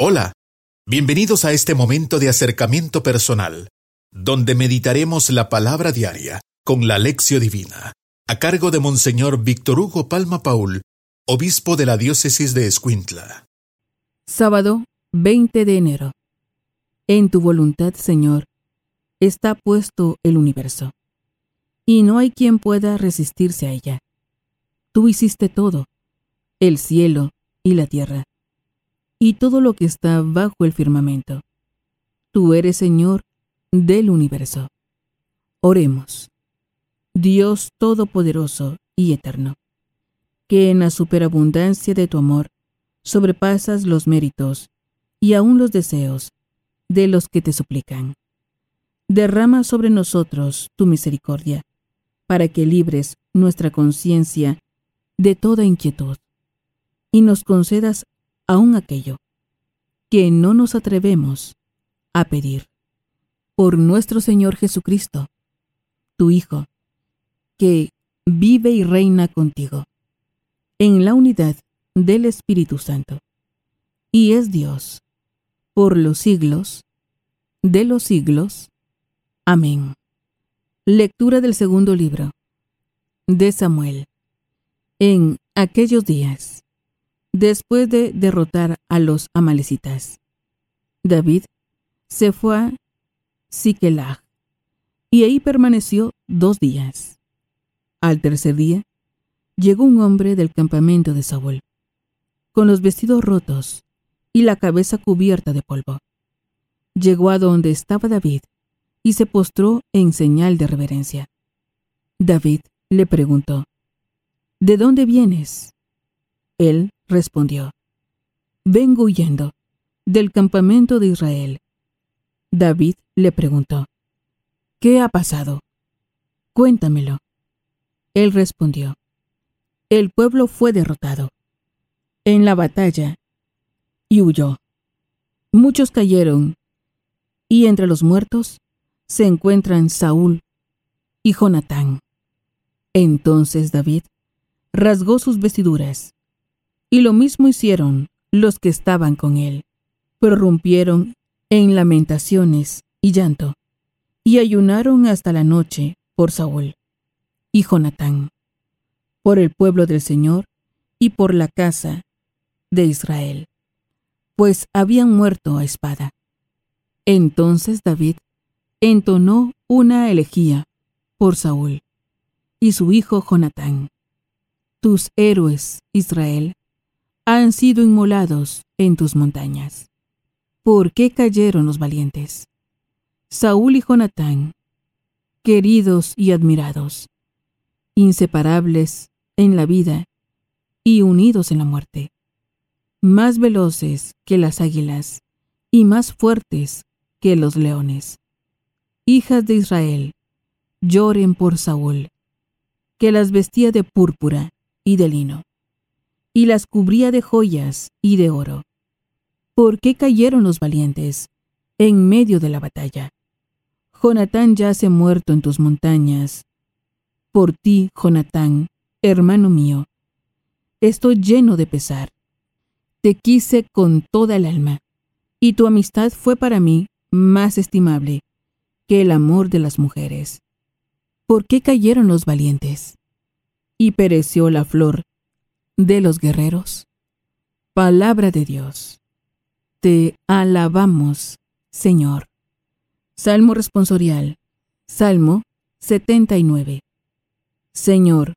Hola, bienvenidos a este momento de acercamiento personal, donde meditaremos la palabra diaria con la lección divina, a cargo de Monseñor Víctor Hugo Palma Paul, obispo de la diócesis de Escuintla. Sábado 20 de enero. En tu voluntad, Señor, está puesto el universo, y no hay quien pueda resistirse a ella. Tú hiciste todo, el cielo y la tierra y todo lo que está bajo el firmamento. Tú eres Señor del universo. Oremos. Dios Todopoderoso y Eterno, que en la superabundancia de tu amor sobrepasas los méritos y aún los deseos de los que te suplican. Derrama sobre nosotros tu misericordia, para que libres nuestra conciencia de toda inquietud, y nos concedas aún aquello que no nos atrevemos a pedir. Por nuestro Señor Jesucristo, tu Hijo, que vive y reina contigo, en la unidad del Espíritu Santo, y es Dios, por los siglos de los siglos. Amén. Lectura del segundo libro de Samuel. En aquellos días después de derrotar a los amalecitas. David se fue a Siquelag y ahí permaneció dos días. Al tercer día, llegó un hombre del campamento de Saúl, con los vestidos rotos y la cabeza cubierta de polvo. Llegó a donde estaba David y se postró en señal de reverencia. David le preguntó, ¿De dónde vienes? Él respondió, Vengo huyendo del campamento de Israel. David le preguntó, ¿Qué ha pasado? Cuéntamelo. Él respondió, El pueblo fue derrotado en la batalla y huyó. Muchos cayeron, y entre los muertos se encuentran Saúl y Jonatán. Entonces David rasgó sus vestiduras y lo mismo hicieron los que estaban con él. Prorrumpieron en lamentaciones y llanto, y ayunaron hasta la noche por Saúl y Jonatán, por el pueblo del Señor y por la casa de Israel, pues habían muerto a espada. Entonces David entonó una elegía por Saúl y su hijo Jonatán. Tus héroes, Israel, han sido inmolados en tus montañas. ¿Por qué cayeron los valientes? Saúl y Jonatán, queridos y admirados, inseparables en la vida y unidos en la muerte, más veloces que las águilas y más fuertes que los leones. Hijas de Israel, lloren por Saúl, que las vestía de púrpura y de lino y las cubría de joyas y de oro. ¿Por qué cayeron los valientes en medio de la batalla? Jonatán yace muerto en tus montañas. Por ti, Jonatán, hermano mío, estoy lleno de pesar. Te quise con toda el alma, y tu amistad fue para mí más estimable que el amor de las mujeres. ¿Por qué cayeron los valientes? Y pereció la flor de los guerreros. Palabra de Dios. Te alabamos, Señor. Salmo responsorial. Salmo 79. Señor,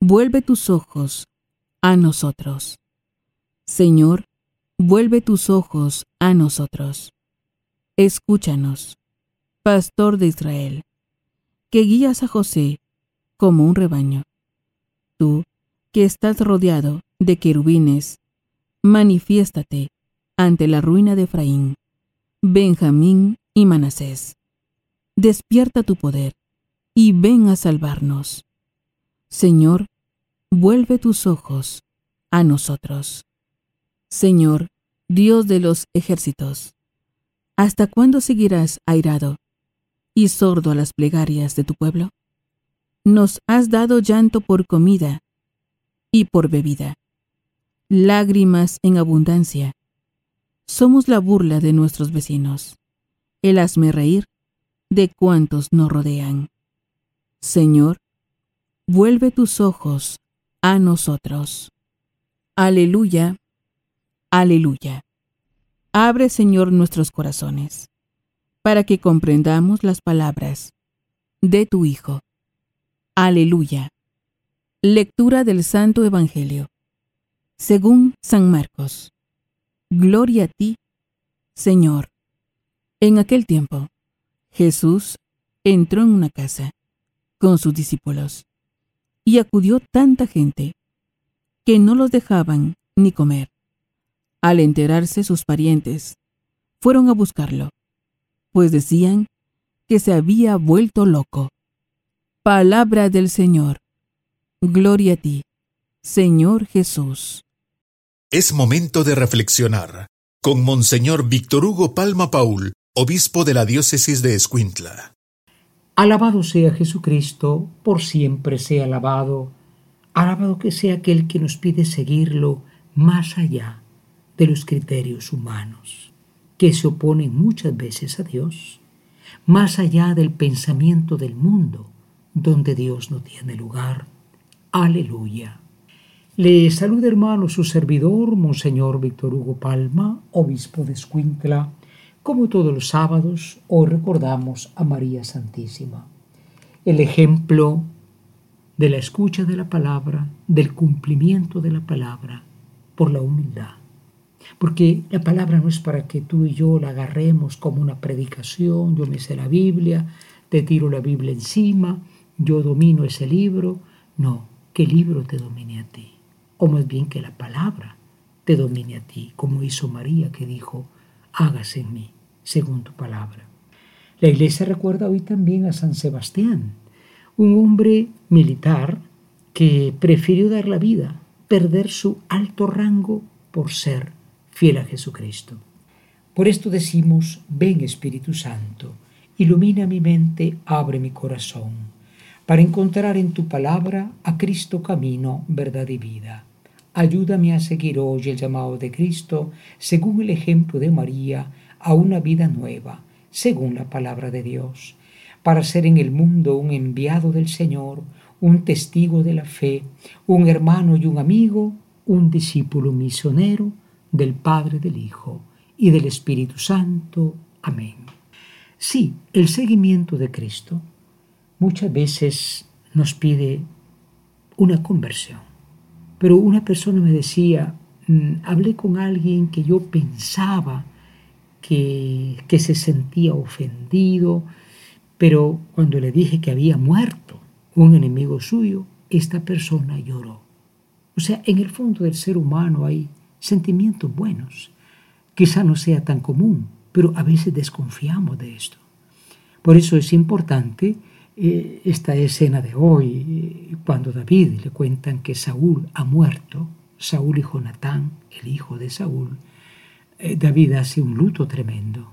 vuelve tus ojos a nosotros. Señor, vuelve tus ojos a nosotros. Escúchanos, Pastor de Israel, que guías a José como un rebaño. Tú, que estás rodeado de querubines, manifiéstate ante la ruina de Efraín, Benjamín y Manasés. Despierta tu poder y ven a salvarnos. Señor, vuelve tus ojos a nosotros. Señor, Dios de los ejércitos, ¿hasta cuándo seguirás airado y sordo a las plegarias de tu pueblo? Nos has dado llanto por comida y por bebida, lágrimas en abundancia. somos la burla de nuestros vecinos, el hazme reír de cuantos nos rodean. Señor, vuelve tus ojos a nosotros. Aleluya, aleluya. Abre, Señor, nuestros corazones, para que comprendamos las palabras de tu Hijo. Aleluya. Lectura del Santo Evangelio. Según San Marcos. Gloria a ti, Señor. En aquel tiempo, Jesús entró en una casa con sus discípulos y acudió tanta gente que no los dejaban ni comer. Al enterarse sus parientes, fueron a buscarlo, pues decían que se había vuelto loco. Palabra del Señor. Gloria a ti, Señor Jesús. Es momento de reflexionar con Monseñor Víctor Hugo Palma Paul, obispo de la diócesis de Escuintla. Alabado sea Jesucristo, por siempre sea alabado. Alabado que sea aquel que nos pide seguirlo más allá de los criterios humanos, que se oponen muchas veces a Dios, más allá del pensamiento del mundo, donde Dios no tiene lugar. Aleluya. Le saluda hermano su servidor, Monseñor Víctor Hugo Palma, obispo de Escuintla, como todos los sábados, hoy recordamos a María Santísima, el ejemplo de la escucha de la palabra, del cumplimiento de la palabra, por la humildad. Porque la palabra no es para que tú y yo la agarremos como una predicación, yo me sé la Biblia, te tiro la Biblia encima, yo domino ese libro. No, que el libro te domine a ti. O más bien que la palabra te domine a ti, como hizo María que dijo, hágase en mí, según tu palabra. La iglesia recuerda hoy también a San Sebastián, un hombre militar que prefirió dar la vida, perder su alto rango por ser fiel a Jesucristo. Por esto decimos, ven Espíritu Santo, ilumina mi mente, abre mi corazón, para encontrar en tu palabra a Cristo camino, verdad y vida. Ayúdame a seguir hoy el llamado de Cristo, según el ejemplo de María, a una vida nueva, según la palabra de Dios, para ser en el mundo un enviado del Señor, un testigo de la fe, un hermano y un amigo, un discípulo misionero del Padre, del Hijo y del Espíritu Santo. Amén. Sí, el seguimiento de Cristo muchas veces nos pide una conversión pero una persona me decía, mm, hablé con alguien que yo pensaba que, que se sentía ofendido, pero cuando le dije que había muerto un enemigo suyo, esta persona lloró. O sea, en el fondo del ser humano hay sentimientos buenos. Quizá no sea tan común, pero a veces desconfiamos de esto. Por eso es importante eh, esta escena de hoy, cuando David le cuentan que Saúl ha muerto, Saúl y Jonatán, el hijo de Saúl, eh, David hace un luto tremendo,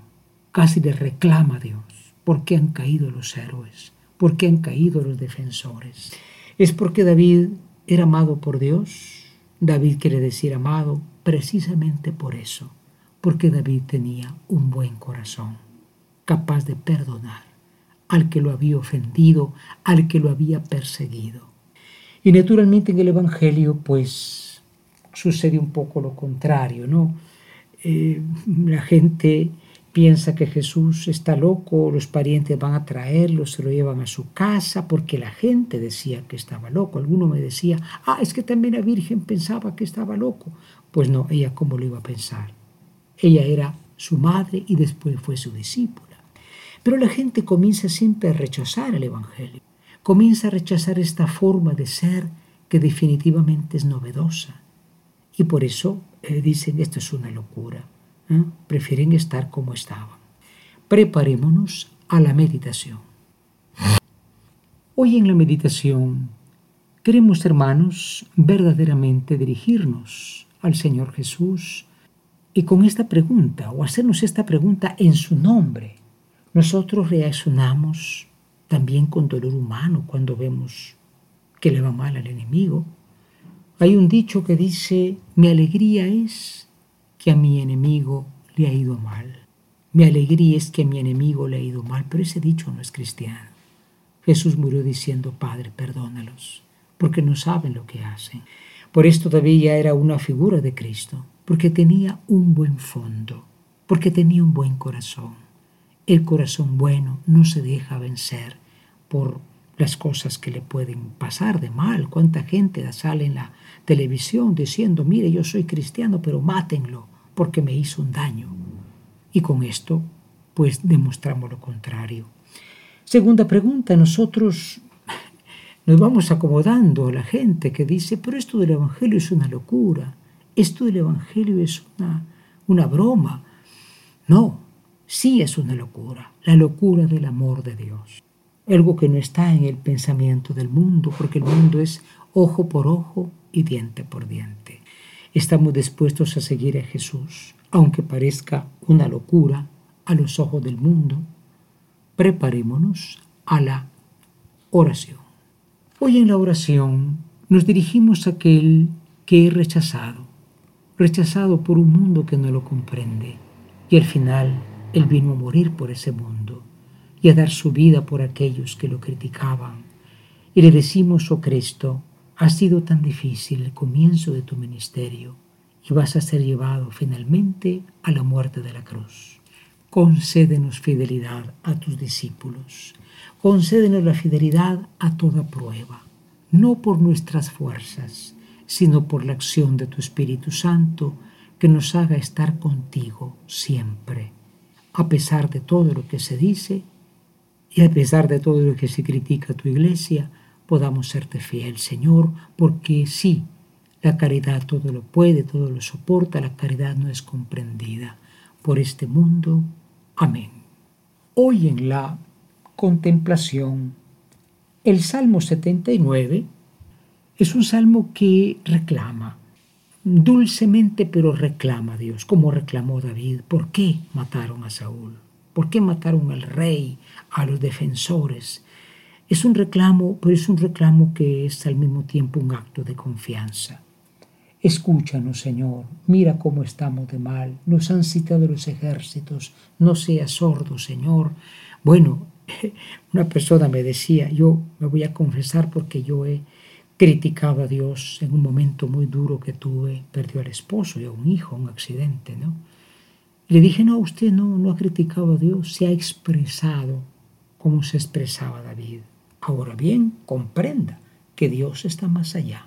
casi le reclama a Dios, ¿por qué han caído los héroes? ¿Por qué han caído los defensores? Es porque David era amado por Dios, David quiere decir amado precisamente por eso, porque David tenía un buen corazón, capaz de perdonar al que lo había ofendido, al que lo había perseguido. Y naturalmente en el Evangelio pues sucede un poco lo contrario, ¿no? Eh, la gente piensa que Jesús está loco, los parientes van a traerlo, se lo llevan a su casa, porque la gente decía que estaba loco. Alguno me decía, ah, es que también la Virgen pensaba que estaba loco. Pues no, ella cómo lo iba a pensar. Ella era su madre y después fue su discípulo. Pero la gente comienza siempre a rechazar el Evangelio, comienza a rechazar esta forma de ser que definitivamente es novedosa. Y por eso eh, dicen, esto es una locura, ¿eh? prefieren estar como estaban. Preparémonos a la meditación. Hoy en la meditación queremos, hermanos, verdaderamente dirigirnos al Señor Jesús y con esta pregunta, o hacernos esta pregunta en su nombre, nosotros reaccionamos también con dolor humano cuando vemos que le va mal al enemigo. Hay un dicho que dice, mi alegría es que a mi enemigo le ha ido mal. Mi alegría es que a mi enemigo le ha ido mal, pero ese dicho no es cristiano. Jesús murió diciendo, Padre, perdónalos, porque no saben lo que hacen. Por esto todavía era una figura de Cristo, porque tenía un buen fondo, porque tenía un buen corazón. El corazón bueno no se deja vencer por las cosas que le pueden pasar de mal. Cuánta gente sale en la televisión diciendo, mire, yo soy cristiano, pero mátenlo porque me hizo un daño. Y con esto, pues demostramos lo contrario. Segunda pregunta, nosotros nos vamos acomodando a la gente que dice, pero esto del Evangelio es una locura, esto del Evangelio es una, una broma. No, sí es una locura, la locura del amor de Dios algo que no está en el pensamiento del mundo, porque el mundo es ojo por ojo y diente por diente. Estamos dispuestos a seguir a Jesús, aunque parezca una locura a los ojos del mundo. Preparémonos a la oración. Hoy en la oración nos dirigimos a aquel que es rechazado, rechazado por un mundo que no lo comprende, y al final Él vino a morir por ese mundo y a dar su vida por aquellos que lo criticaban. Y le decimos, oh Cristo, ha sido tan difícil el comienzo de tu ministerio y vas a ser llevado finalmente a la muerte de la cruz. Concédenos fidelidad a tus discípulos. Concédenos la fidelidad a toda prueba, no por nuestras fuerzas, sino por la acción de tu Espíritu Santo que nos haga estar contigo siempre, a pesar de todo lo que se dice y a pesar de todo lo que se critica a tu iglesia, podamos serte fiel, Señor, porque sí, la caridad todo lo puede, todo lo soporta, la caridad no es comprendida por este mundo. Amén. Hoy en la contemplación, el Salmo 79 es un salmo que reclama, dulcemente pero reclama a Dios, como reclamó David, ¿por qué mataron a Saúl? ¿Por qué mataron al rey, a los defensores? Es un reclamo, pero es un reclamo que es al mismo tiempo un acto de confianza. Escúchanos, Señor, mira cómo estamos de mal, nos han citado los ejércitos, no seas sordo, Señor. Bueno, una persona me decía, yo me voy a confesar porque yo he criticado a Dios en un momento muy duro que tuve, perdió al esposo y a un hijo, un accidente, ¿no? Le dije, no, usted no, no ha criticado a Dios, se ha expresado como se expresaba David. Ahora bien, comprenda que Dios está más allá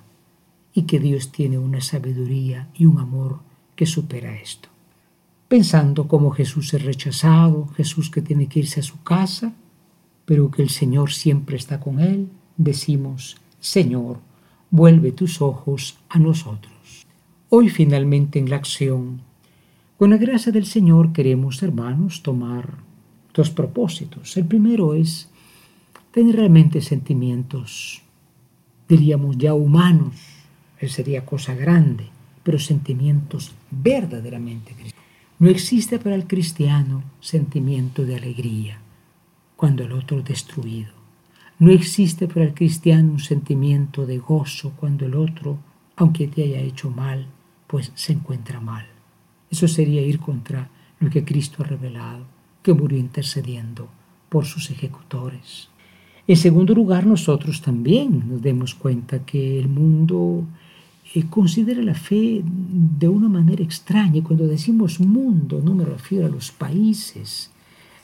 y que Dios tiene una sabiduría y un amor que supera esto. Pensando como Jesús es rechazado, Jesús que tiene que irse a su casa, pero que el Señor siempre está con él, decimos, Señor, vuelve tus ojos a nosotros. Hoy finalmente en la acción con la gracia del Señor queremos, hermanos, tomar dos propósitos. El primero es tener realmente sentimientos, diríamos ya humanos, eso sería cosa grande, pero sentimientos verdaderamente cristianos. No existe para el cristiano sentimiento de alegría cuando el otro es destruido. No existe para el cristiano un sentimiento de gozo cuando el otro, aunque te haya hecho mal, pues se encuentra mal. Eso sería ir contra lo que Cristo ha revelado, que murió intercediendo por sus ejecutores. En segundo lugar, nosotros también nos demos cuenta que el mundo eh, considera la fe de una manera extraña. Cuando decimos mundo, no me refiero a los países,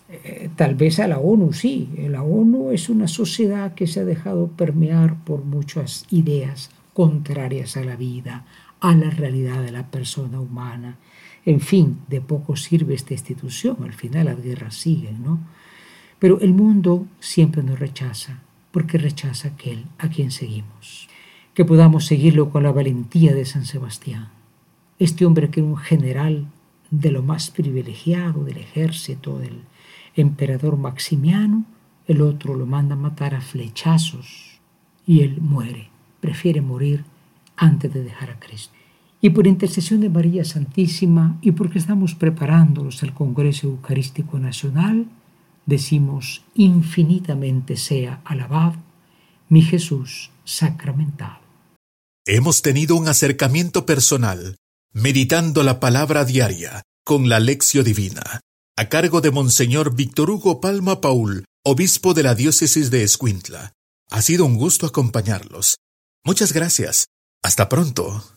eh, tal vez a la ONU sí. La ONU es una sociedad que se ha dejado permear por muchas ideas contrarias a la vida, a la realidad de la persona humana. En fin, de poco sirve esta institución, al final las guerras siguen, ¿no? Pero el mundo siempre nos rechaza, porque rechaza aquel a quien seguimos. Que podamos seguirlo con la valentía de San Sebastián, este hombre que era un general de lo más privilegiado del ejército del emperador Maximiano, el otro lo manda matar a flechazos y él muere, prefiere morir antes de dejar a Cristo. Y por intercesión de María Santísima y porque estamos preparándonos al Congreso Eucarístico Nacional, decimos infinitamente sea alabado mi Jesús sacramentado. Hemos tenido un acercamiento personal, meditando la palabra diaria con la Lección Divina, a cargo de Monseñor Víctor Hugo Palma Paul, obispo de la diócesis de Escuintla. Ha sido un gusto acompañarlos. Muchas gracias. Hasta pronto.